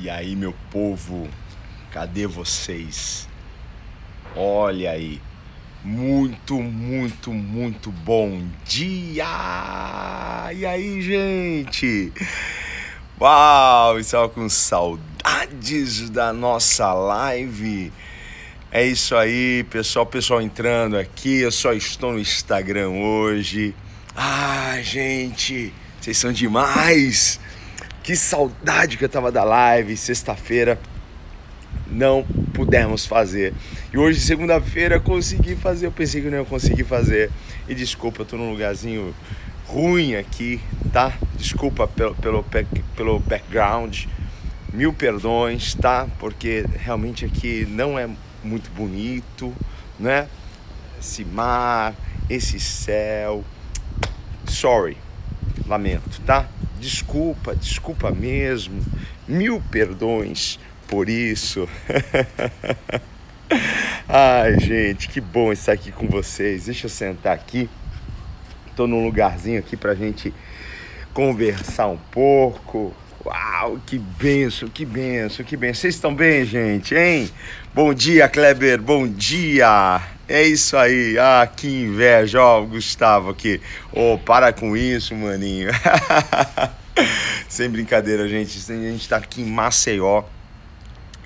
E aí, meu povo, cadê vocês? Olha aí, muito, muito, muito bom dia! E aí, gente? Uau, estava com saudades da nossa live. É isso aí, pessoal, pessoal entrando aqui. Eu só estou no Instagram hoje. Ah, gente, vocês são demais. Que saudade que eu tava da live, sexta-feira não pudemos fazer. E hoje, segunda-feira, consegui fazer. Eu pensei que não ia conseguir fazer. E desculpa, eu tô num lugarzinho ruim aqui, tá? Desculpa pelo, pelo, pelo background. Mil perdões, tá? Porque realmente aqui não é muito bonito, né? Esse mar, esse céu. Sorry, lamento, tá? Desculpa, desculpa mesmo. Mil perdões por isso. Ai, gente, que bom estar aqui com vocês. Deixa eu sentar aqui. Tô num lugarzinho aqui pra gente conversar um pouco. Uau, que benção, que benção, que benção. Vocês estão bem, gente, hein? Bom dia, Kleber, bom dia. É isso aí. Ah, que inveja, ó, o Gustavo aqui. Ô, oh, para com isso, maninho. Sem brincadeira, gente. A gente tá aqui em Maceió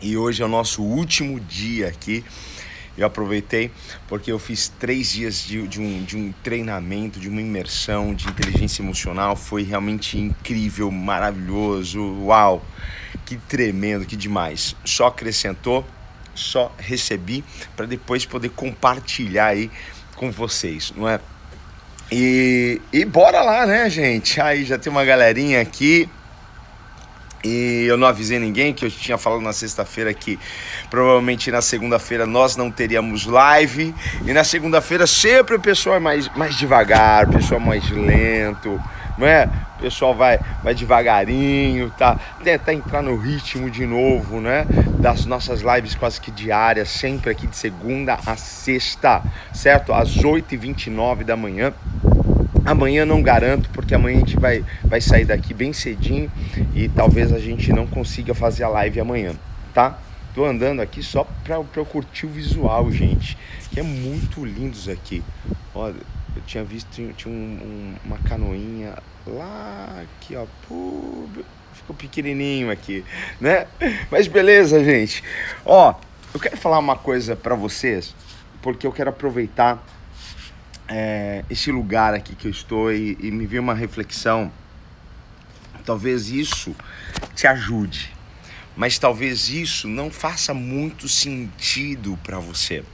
e hoje é o nosso último dia aqui. Eu aproveitei porque eu fiz três dias de, de, um, de um treinamento, de uma imersão de inteligência emocional. Foi realmente incrível, maravilhoso. Uau! Que tremendo, que demais. Só acrescentou, só recebi para depois poder compartilhar aí com vocês, não é? E, e bora lá, né, gente? Aí já tem uma galerinha aqui. E eu não avisei ninguém que eu tinha falado na sexta-feira que provavelmente na segunda-feira nós não teríamos live. E na segunda-feira sempre o pessoal é mais, mais devagar, o pessoal é mais lento, não é? O pessoal vai, vai devagarinho, tá? Tentar entrar no ritmo de novo, né? Das nossas lives quase que diárias, sempre aqui de segunda a sexta, certo? Às 8h29 da manhã. Amanhã não garanto, porque amanhã a gente vai, vai sair daqui bem cedinho e talvez a gente não consiga fazer a live amanhã, tá? Tô andando aqui só pra, pra eu curtir o visual, gente, que é muito lindo isso aqui. Olha, eu tinha visto, tinha, um, um, uma canoinha lá aqui, ó, pô, ficou pequenininho aqui, né? Mas beleza, gente. Ó, eu quero falar uma coisa para vocês, porque eu quero aproveitar é, esse lugar aqui que eu estou e, e me veio uma reflexão. Talvez isso te ajude, mas talvez isso não faça muito sentido para você.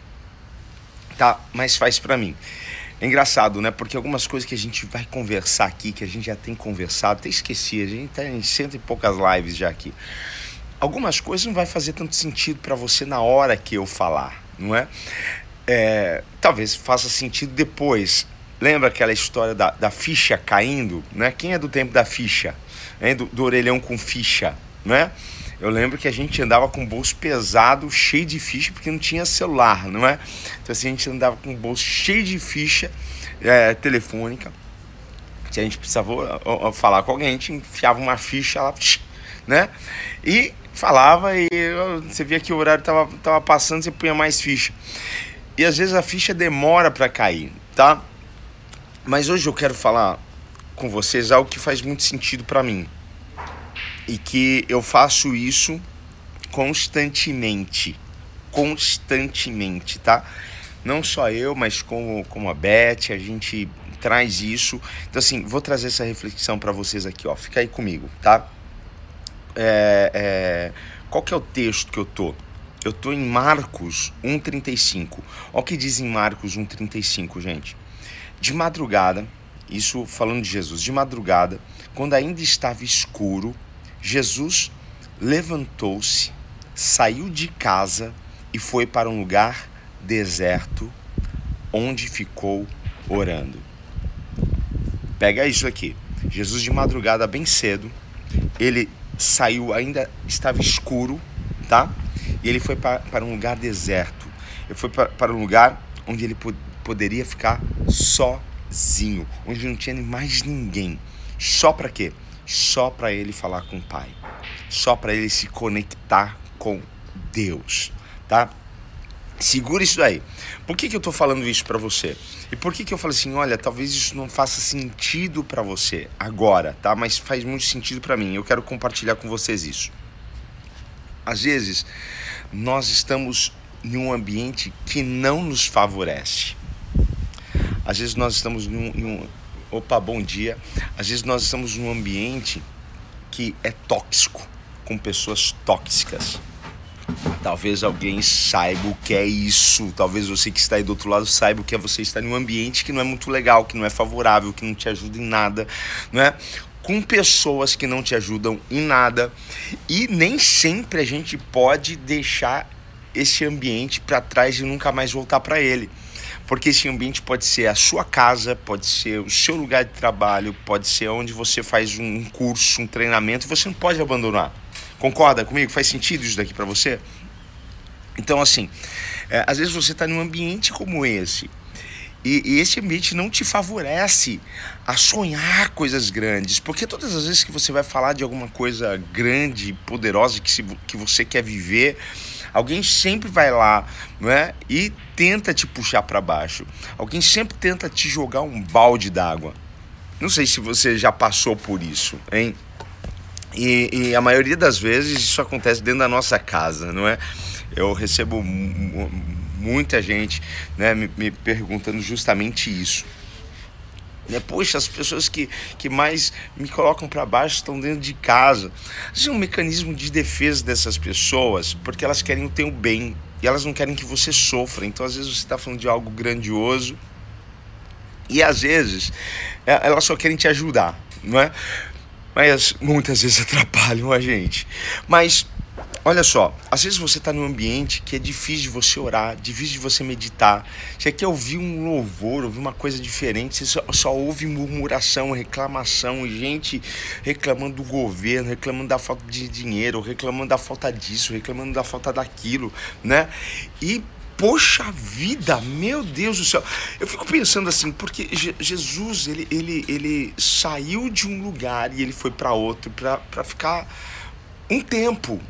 Tá? Mas faz para mim. É engraçado, né? Porque algumas coisas que a gente vai conversar aqui, que a gente já tem conversado, até esqueci, a gente tá em cento e poucas lives já aqui. Algumas coisas não vai fazer tanto sentido para você na hora que eu falar, não é? É, talvez faça sentido depois. Lembra aquela história da, da ficha caindo? Né? Quem é do tempo da ficha? Do, do orelhão com ficha, né? Eu lembro que a gente andava com bolso pesado, cheio de ficha, porque não tinha celular, não é? Então assim, a gente andava com bolso cheio de ficha é, telefônica. Se a gente precisava falar com alguém, a gente enfiava uma ficha lá, né? E falava e você via que o horário tava, tava passando, você punha mais ficha. E às vezes a ficha demora para cair, tá? Mas hoje eu quero falar com vocês algo que faz muito sentido para mim. E que eu faço isso constantemente. Constantemente, tá? Não só eu, mas como, como a Beth, a gente traz isso. Então, assim, vou trazer essa reflexão para vocês aqui, ó. Fica aí comigo, tá? É, é, qual que é o texto que eu tô? Eu estou em Marcos 1,35. Olha o que diz em Marcos 1,35, gente. De madrugada, isso falando de Jesus, de madrugada, quando ainda estava escuro, Jesus levantou-se, saiu de casa e foi para um lugar deserto, onde ficou orando. Pega isso aqui. Jesus de madrugada bem cedo, ele saiu, ainda estava escuro, tá? E ele foi para, para um lugar deserto. Ele foi para, para um lugar onde ele pod, poderia ficar sozinho, onde não tinha mais ninguém. Só para quê? só para ele falar com o Pai, só para ele se conectar com Deus, tá? Segura isso aí. Por que, que eu estou falando isso para você? E por que, que eu falo assim, olha, talvez isso não faça sentido para você agora, tá? Mas faz muito sentido para mim. Eu quero compartilhar com vocês isso. Às vezes, nós estamos em um ambiente que não nos favorece. Às vezes nós estamos em um, em um opa, bom dia. Às vezes nós estamos num ambiente que é tóxico, com pessoas tóxicas. Talvez alguém saiba o que é isso. Talvez você que está aí do outro lado saiba o que é você estar em um ambiente que não é muito legal, que não é favorável, que não te ajuda em nada, não é? Com pessoas que não te ajudam em nada. E nem sempre a gente pode deixar esse ambiente para trás e nunca mais voltar para ele. Porque esse ambiente pode ser a sua casa, pode ser o seu lugar de trabalho, pode ser onde você faz um curso, um treinamento, você não pode abandonar. Concorda comigo? Faz sentido isso daqui para você? Então, assim, é, às vezes você está num ambiente como esse, e, e, esse ambiente não te favorece a sonhar coisas grandes, porque todas as vezes que você vai falar de alguma coisa grande, poderosa que, se, que você quer viver, alguém sempre vai lá não é? e tenta te puxar para baixo. Alguém sempre tenta te jogar um balde d'água. Não sei se você já passou por isso, hein? E, e, a maioria das vezes isso acontece dentro da nossa casa, não é? Eu recebo muita gente né, me, me perguntando justamente isso. Né? Poxa, as pessoas que, que mais me colocam para baixo estão dentro de casa. Isso é um mecanismo de defesa dessas pessoas, porque elas querem o teu bem e elas não querem que você sofra. Então, às vezes, você está falando de algo grandioso e às vezes é, elas só querem te ajudar, não é? mas muitas vezes atrapalham a gente. Mas olha só, às vezes você está num ambiente que é difícil de você orar, difícil de você meditar. Você quer ouvir um louvor, ouvir uma coisa diferente, você só, só ouve murmuração, reclamação, gente reclamando do governo, reclamando da falta de dinheiro, reclamando da falta disso, reclamando da falta daquilo, né? E poxa vida, meu Deus do céu. Eu fico pensando assim, porque Jesus, ele, ele, ele saiu de um lugar e ele foi para outro para ficar um tempo,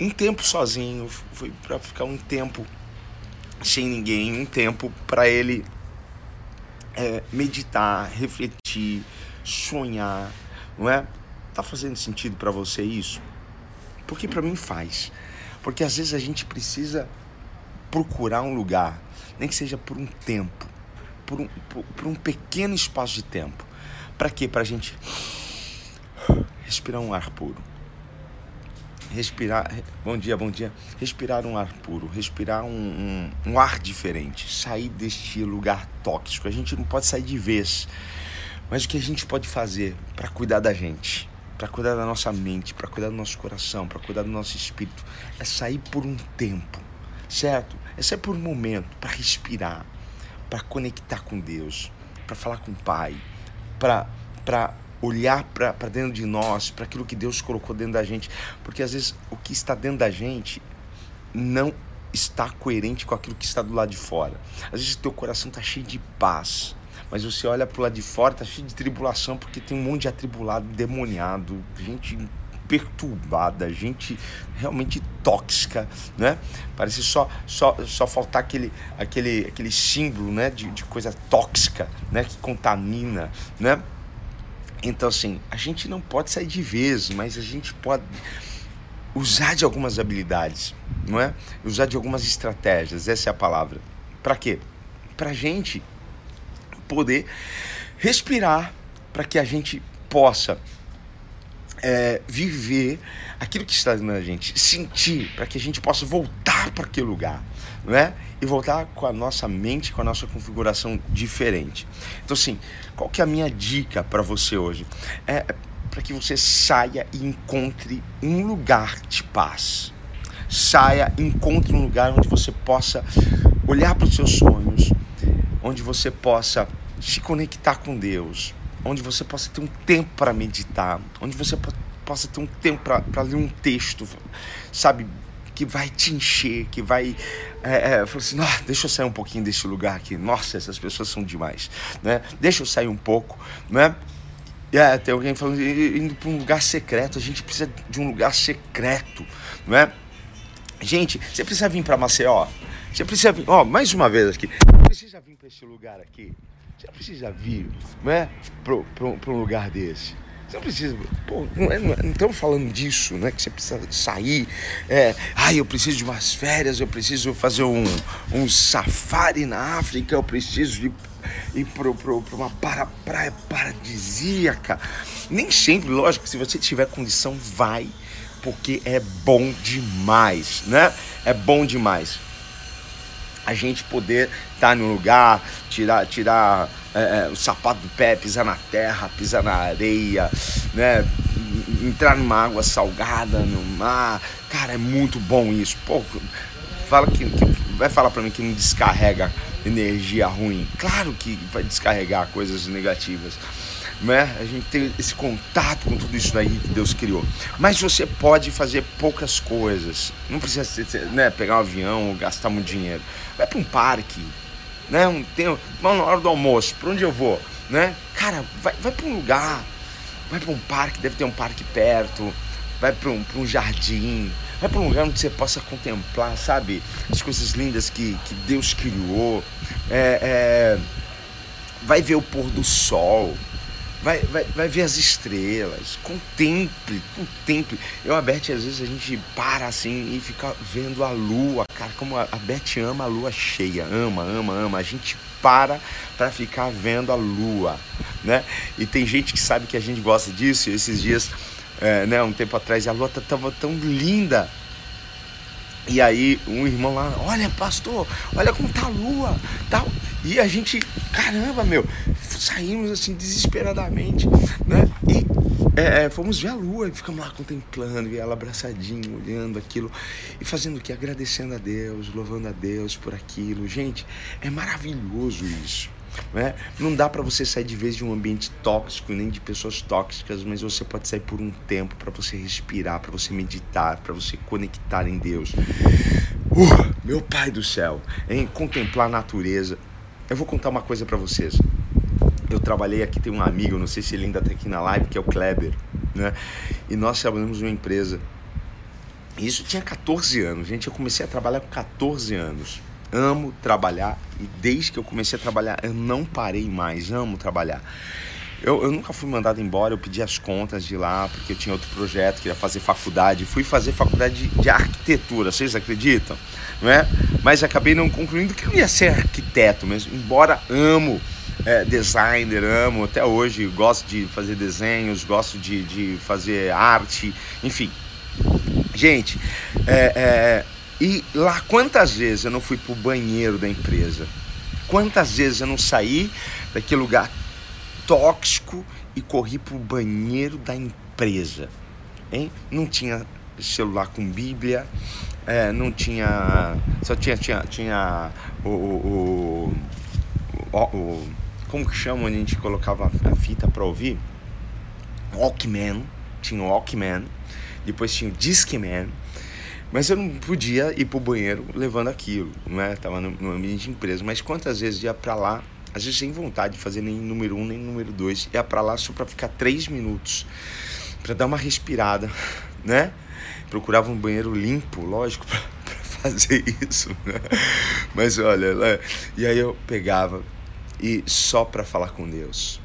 um tempo sozinho, foi para ficar um tempo sem ninguém, um tempo para ele é, meditar, refletir, sonhar, não é? Tá fazendo sentido para você isso? Porque para mim faz. Porque às vezes a gente precisa procurar um lugar, nem que seja por um tempo, por um, por, por um pequeno espaço de tempo. Para quê? Para a gente respirar um ar puro. Respirar, bom dia, bom dia. Respirar um ar puro, respirar um, um, um ar diferente, sair deste lugar tóxico. A gente não pode sair de vez, mas o que a gente pode fazer para cuidar da gente, para cuidar da nossa mente, para cuidar do nosso coração, para cuidar do nosso espírito, é sair por um tempo certo? É por um momento, para respirar, para conectar com Deus, para falar com o Pai, para olhar para dentro de nós, para aquilo que Deus colocou dentro da gente, porque às vezes o que está dentro da gente não está coerente com aquilo que está do lado de fora. Às vezes teu coração está cheio de paz, mas você olha para o lado de fora, está cheio de tribulação, porque tem um monte de atribulado, demoniado, gente perturbada, gente realmente tóxica, né? Parece só só, só faltar aquele, aquele, aquele símbolo, né, de, de coisa tóxica, né, que contamina, né? Então assim, a gente não pode sair de vez, mas a gente pode usar de algumas habilidades, não é? Usar de algumas estratégias, essa é a palavra. Para quê? Para gente poder respirar, para que a gente possa é, viver aquilo que está na gente, sentir, para que a gente possa voltar para aquele lugar, não é? E voltar com a nossa mente, com a nossa configuração diferente. Então, assim, qual que é a minha dica para você hoje? É para que você saia e encontre um lugar de paz. Saia, encontre um lugar onde você possa olhar para os seus sonhos, onde você possa se conectar com Deus, onde você possa ter um tempo para meditar, onde você possa ter um tempo para ler um texto, sabe, que vai te encher, que vai é, é, falar assim, ah, deixa eu sair um pouquinho desse lugar aqui, nossa, essas pessoas são demais, né? Deixa eu sair um pouco, né? É, tem alguém falando indo para um lugar secreto. A gente precisa de um lugar secreto, não é? Gente, você precisa vir para Maceió. Você precisa vir, ó, mais uma vez aqui. Você precisa vir para esse lugar aqui. Você precisa vir, não é? Para um lugar desse. Você não precisa. Pô, é, não, é, não estamos falando disso, né? Que você precisa sair. É, ah, eu preciso de umas férias, eu preciso fazer um, um safari na África, eu preciso de ir para uma para, praia paradisíaca. Nem sempre, lógico, se você tiver condição, vai, porque é bom demais, né? É bom demais a gente poder estar tá no lugar, tirar, tirar é, é, o sapato do pé, pisar na terra, pisar na areia, né? Entrar numa água salgada, no mar. Cara, é muito bom isso. Pô, fala que, que vai falar para mim que não descarrega energia ruim. Claro que vai descarregar coisas negativas né? A gente tem esse contato com tudo isso aí que Deus criou. Mas você pode fazer poucas coisas. Não precisa né, pegar um avião ou gastar muito dinheiro. Vai para um parque, né? Um, tem, na hora do almoço, para onde eu vou, né? Cara, vai, vai para um lugar, vai para um parque, deve ter um parque perto, vai para um, um jardim, vai para um lugar onde você possa contemplar, sabe, as coisas lindas que, que Deus criou. É, é, vai ver o pôr do sol, vai, vai, vai ver as estrelas, contemple, contemple. Eu, a Beth, às vezes a gente para assim e fica vendo a lua, cara, como a, a Beth ama a lua cheia, ama, ama, ama. A gente para para ficar vendo a lua, né? E tem gente que sabe que a gente gosta disso, esses dias, é, né, um tempo atrás, a lua tava tão linda, e aí um irmão lá, olha pastor, olha como tá a lua, tal. E a gente, caramba, meu, saímos assim desesperadamente, né? E é, é, fomos ver a lua e ficamos lá contemplando, e ela abraçadinha, olhando aquilo e fazendo o que? Agradecendo a Deus, louvando a Deus por aquilo. Gente, é maravilhoso isso. Né? Não dá para você sair de vez de um ambiente tóxico, nem de pessoas tóxicas, mas você pode sair por um tempo para você respirar, para você meditar, para você conectar em Deus. Uh, meu Pai do céu, em contemplar a natureza. Eu vou contar uma coisa para vocês. Eu trabalhei aqui, tem um amigo, não sei se ele ainda está aqui na live, que é o Kleber, né? E nós trabalhamos numa empresa. Isso tinha 14 anos, gente. Eu comecei a trabalhar com 14 anos amo trabalhar e desde que eu comecei a trabalhar eu não parei mais, amo trabalhar. Eu, eu nunca fui mandado embora, eu pedi as contas de lá porque eu tinha outro projeto, queria fazer faculdade. Fui fazer faculdade de, de arquitetura, vocês acreditam? Não é? Mas acabei não concluindo que eu ia ser arquiteto mesmo, embora amo é, designer, amo até hoje, gosto de fazer desenhos, gosto de, de fazer arte, enfim. Gente, é, é e lá, quantas vezes eu não fui pro banheiro da empresa? Quantas vezes eu não saí daquele lugar tóxico e corri pro banheiro da empresa? Hein? Não tinha celular com Bíblia, é, não tinha. Só tinha, tinha, tinha o, o, o, o Como que chama onde a gente colocava a fita para ouvir? Walkman. Tinha o Walkman. Depois tinha o Discman mas eu não podia ir pro banheiro levando aquilo, não é? Tava no, no ambiente de empresa. Mas quantas vezes ia para lá, às vezes sem vontade de fazer nem número um, nem número dois, ia para lá só para ficar três minutos, para dar uma respirada, né? Procurava um banheiro limpo, lógico, para fazer isso. Né? Mas olha, e aí eu pegava e só para falar com Deus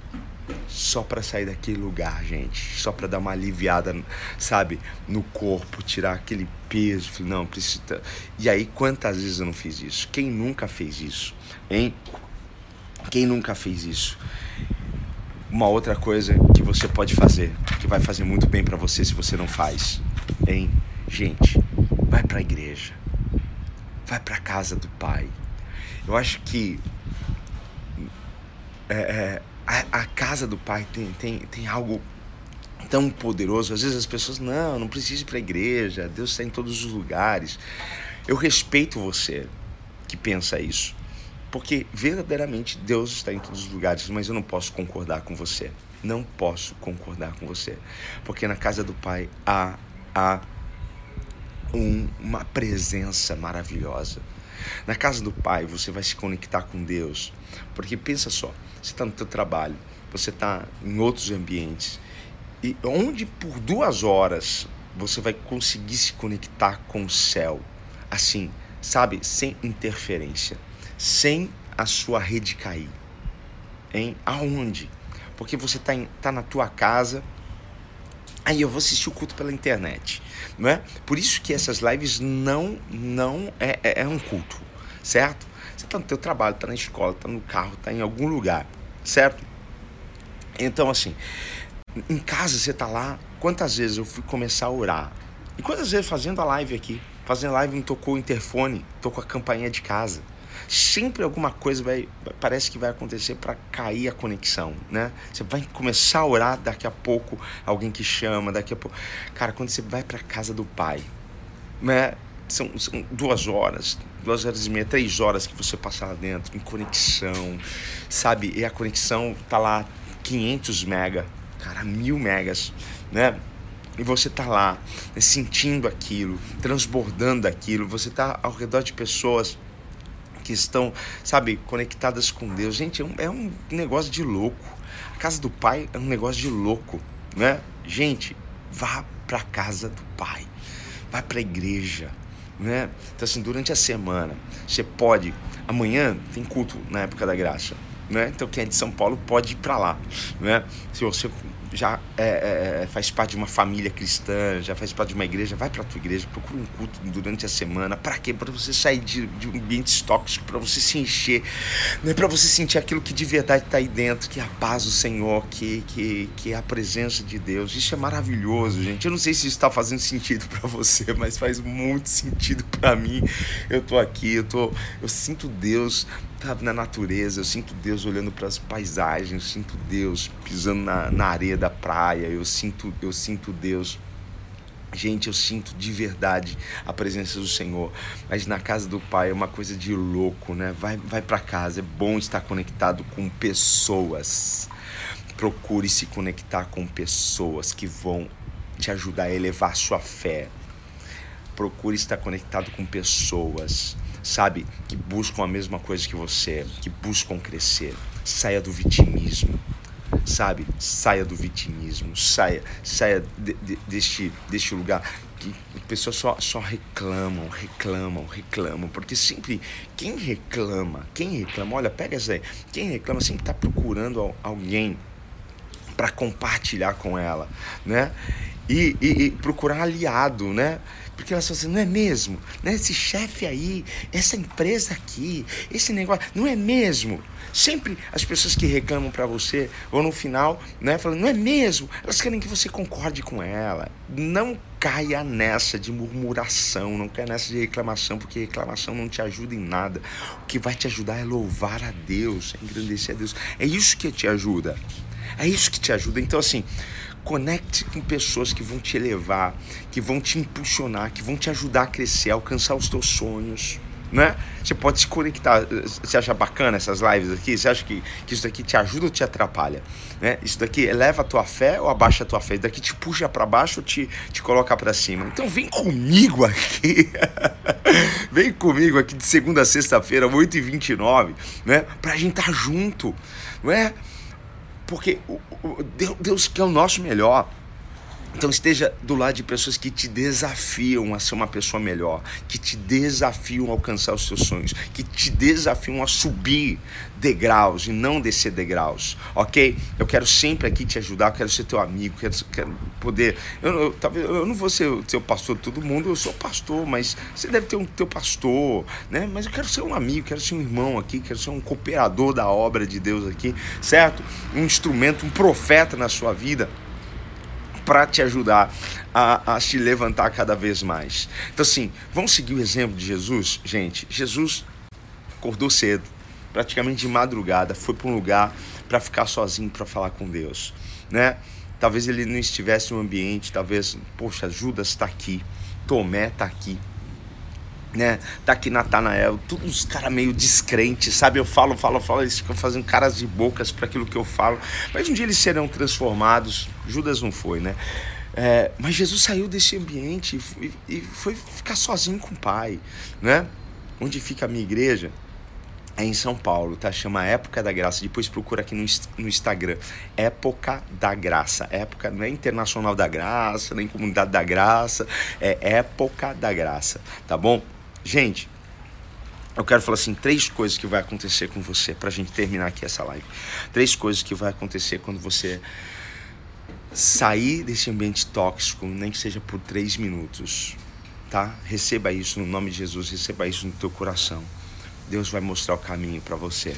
só para sair daquele lugar, gente, só para dar uma aliviada, sabe, no corpo, tirar aquele peso, não, precisa. E aí quantas vezes eu não fiz isso? Quem nunca fez isso? Hein? Quem nunca fez isso? Uma outra coisa que você pode fazer, que vai fazer muito bem para você se você não faz, hein? Gente, vai para a igreja. Vai para casa do Pai. Eu acho que é, é, a, a casa do Pai tem, tem, tem algo tão poderoso. Às vezes as pessoas, não, não precisa ir para a igreja, Deus está em todos os lugares. Eu respeito você que pensa isso, porque verdadeiramente Deus está em todos os lugares, mas eu não posso concordar com você. Não posso concordar com você, porque na casa do Pai há, há um, uma presença maravilhosa. Na casa do Pai você vai se conectar com Deus. Porque pensa só, você está no teu trabalho, você está em outros ambientes. E onde por duas horas você vai conseguir se conectar com o céu, assim, sabe, sem interferência, sem a sua rede cair. Em aonde? Porque você está tá na tua casa, aí eu vou assistir o culto pela internet, não é? Por isso que essas lives não não é, é, é um culto, certo? Você está no teu trabalho, está na escola, está no carro, está em algum lugar, certo? Então assim, em casa você está lá, quantas vezes eu fui começar a orar? E quantas vezes fazendo a live aqui, fazendo live me tocou o interfone, tocou a campainha de casa. Sempre alguma coisa vai, parece que vai acontecer para cair a conexão, né? Você vai começar a orar, daqui a pouco alguém que chama, daqui a pouco. Cara, quando você vai para casa do pai, né? São, são, duas horas, duas horas e meia, três horas que você passa lá dentro, em conexão, sabe? E a conexão tá lá 500 mega, cara, mil megas, né? E você tá lá, né, sentindo aquilo, transbordando aquilo, você tá ao redor de pessoas que estão, sabe, conectadas com Deus. Gente, é um, é um negócio de louco. A casa do Pai é um negócio de louco, né? Gente, vá para a casa do Pai, vá para a igreja, né? Então assim, durante a semana, você pode, amanhã tem culto na época da graça, né? Então quem é de São Paulo pode ir para lá, né? Se você já é, é, é, faz parte de uma família cristã, já faz parte de uma igreja, vai para a tua igreja, procura um culto durante a semana. Para quê? Para você sair de, de ambientes tóxicos, para você se encher, né? para você sentir aquilo que de verdade está aí dentro, que é a paz do Senhor, que, que, que é a presença de Deus. Isso é maravilhoso, gente. Eu não sei se isso está fazendo sentido para você, mas faz muito sentido para mim. Eu tô aqui, eu, tô, eu sinto Deus sabe, na natureza, eu sinto Deus olhando para as paisagens, eu sinto Deus pisando na, na areia da praia, eu sinto, eu sinto Deus Gente, eu sinto de verdade a presença do Senhor. Mas na casa do Pai é uma coisa de louco, né? Vai, vai para casa. É bom estar conectado com pessoas. Procure se conectar com pessoas que vão te ajudar a elevar sua fé. Procure estar conectado com pessoas sabe, que buscam a mesma coisa que você, que buscam crescer. Saia do vitimismo, sabe? Saia do vitimismo, saia, saia de, de, deste, deste lugar que pessoas só, só reclamam, reclamam, reclamam, porque sempre quem reclama, quem reclama, olha, pega essa aí, quem reclama sempre está procurando alguém para compartilhar com ela, né? E, e, e procurar aliado, né? Porque elas falam assim, não é mesmo? Né? Esse chefe aí, essa empresa aqui, esse negócio, não é mesmo? Sempre as pessoas que reclamam para você, ou no final, né, falam, não é mesmo? Elas querem que você concorde com ela. Não caia nessa de murmuração, não caia nessa de reclamação, porque reclamação não te ajuda em nada. O que vai te ajudar é louvar a Deus, é engrandecer a Deus. É isso que te ajuda. É isso que te ajuda. Então, assim, Conecte com pessoas que vão te elevar, que vão te impulsionar, que vão te ajudar a crescer, a alcançar os teus sonhos. Né? Você pode se conectar. Você acha bacana essas lives aqui? Você acha que, que isso daqui te ajuda ou te atrapalha? Né? Isso daqui eleva a tua fé ou abaixa a tua fé? Isso daqui te puxa para baixo ou te, te coloca para cima? Então vem comigo aqui. vem comigo aqui de segunda a sexta-feira, 8h29, né? Pra gente estar tá junto. Não é? Porque Deus quer o nosso melhor. Então esteja do lado de pessoas que te desafiam a ser uma pessoa melhor, que te desafiam a alcançar os seus sonhos, que te desafiam a subir degraus e não descer degraus, ok? Eu quero sempre aqui te ajudar, quero ser teu amigo, quero, quero poder. Eu, eu, talvez eu não vou ser o teu pastor de todo mundo, eu sou pastor, mas você deve ter um teu pastor, né? Mas eu quero ser um amigo, quero ser um irmão aqui, quero ser um cooperador da obra de Deus aqui, certo? Um instrumento, um profeta na sua vida para te ajudar a, a se levantar cada vez mais. Então, assim, vamos seguir o exemplo de Jesus, gente. Jesus acordou cedo, praticamente de madrugada, foi para um lugar para ficar sozinho para falar com Deus, né? Talvez ele não estivesse no ambiente, talvez, poxa, Judas está aqui, Tomé está aqui, né? Tá aqui Natanael, todos os caras meio descrentes, sabe? Eu falo, falo, falo, eles ficam fazendo caras de bocas para aquilo que eu falo. Mas um dia eles serão transformados. Judas não foi, né? É, mas Jesus saiu desse ambiente e, e foi ficar sozinho com o Pai, né? Onde fica a minha igreja? É em São Paulo, tá? Chama Época da Graça. Depois procura aqui no, no Instagram. Época da Graça. Época não é Internacional da Graça, nem Comunidade da Graça. É Época da Graça, tá bom? Gente, eu quero falar assim, três coisas que vai acontecer com você pra gente terminar aqui essa live. Três coisas que vai acontecer quando você sair desse ambiente tóxico, nem que seja por três minutos, tá? Receba isso no nome de Jesus, receba isso no teu coração. Deus vai mostrar o caminho para você.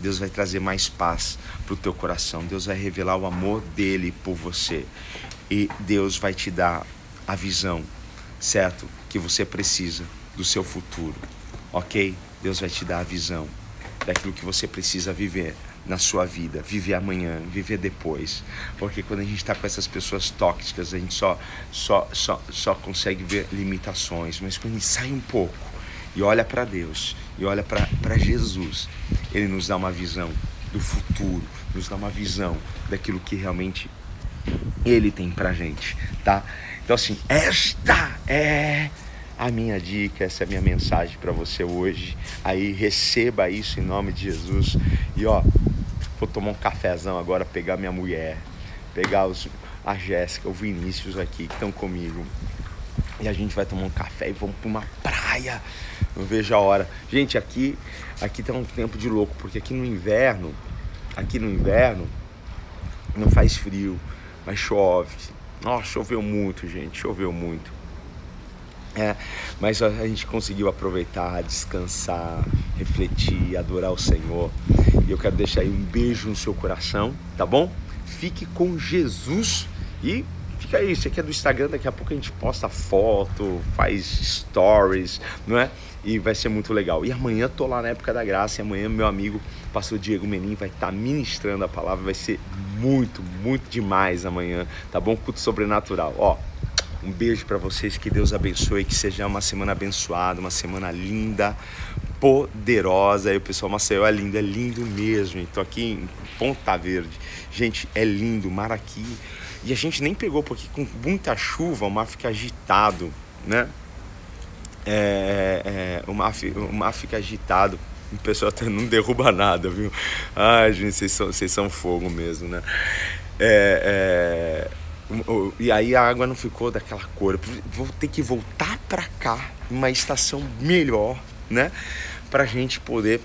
Deus vai trazer mais paz para o teu coração. Deus vai revelar o amor dele por você. E Deus vai te dar a visão, certo? Que você precisa do seu futuro, ok? Deus vai te dar a visão daquilo que você precisa viver na sua vida, viver amanhã, viver depois. Porque quando a gente está com essas pessoas tóxicas, a gente só, só, só, só consegue ver limitações. Mas quando a gente sai um pouco e olha para Deus e olha para Jesus, Ele nos dá uma visão do futuro, nos dá uma visão daquilo que realmente Ele tem para gente, tá? Então assim, esta é a minha dica, essa é a minha mensagem para você hoje. Aí receba isso em nome de Jesus. E ó, vou tomar um cafezão agora, pegar minha mulher, pegar os, a Jéssica, o Vinícius aqui que estão comigo. E a gente vai tomar um café e vamos para uma praia. Não vejo a hora. Gente, aqui aqui tá um tempo de louco, porque aqui no inverno, aqui no inverno não faz frio, mas chove. Nossa, choveu muito, gente, choveu muito. É, mas a gente conseguiu aproveitar, descansar, refletir, adorar o Senhor. E eu quero deixar aí um beijo no seu coração, tá bom? Fique com Jesus e fica aí. Isso aqui é do Instagram, daqui a pouco a gente posta foto, faz stories, não é? E vai ser muito legal. E amanhã tô lá na época da graça, e amanhã meu amigo pastor Diego Menin vai estar tá ministrando a palavra, vai ser muito, muito demais amanhã, tá bom? Culto sobrenatural. Ó, um beijo para vocês, que Deus abençoe, que seja uma semana abençoada, uma semana linda, poderosa. E o pessoal Maceió é lindo, é lindo mesmo. Estou aqui em Ponta Verde. Gente, é lindo, mar aqui. E a gente nem pegou porque com muita chuva o mar fica agitado, né? É, é, o, mar, o mar fica agitado. O pessoal até não derruba nada, viu? Ai, gente, vocês são, vocês são fogo mesmo, né? É, é e aí a água não ficou daquela cor. Vou ter que voltar para cá, uma estação melhor, né? Pra gente poder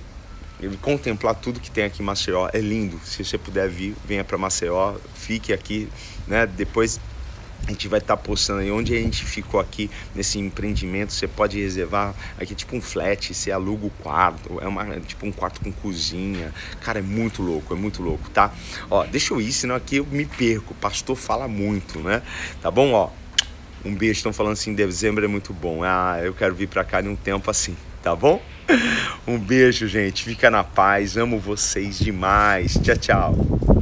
contemplar tudo que tem aqui em Maceió. É lindo. Se você puder vir, venha para Maceió, fique aqui, né? Depois a gente vai estar tá postando aí onde a gente ficou aqui nesse empreendimento. Você pode reservar aqui tipo um flat, você aluga o quarto, é uma tipo um quarto com cozinha. Cara, é muito louco, é muito louco, tá? Ó, deixa eu ir, senão aqui eu me perco. O pastor fala muito, né? Tá bom, ó? Um beijo, estão falando assim, dezembro é muito bom. Ah, eu quero vir para cá em um tempo assim, tá bom? Um beijo, gente. Fica na paz. Amo vocês demais. Tchau, tchau.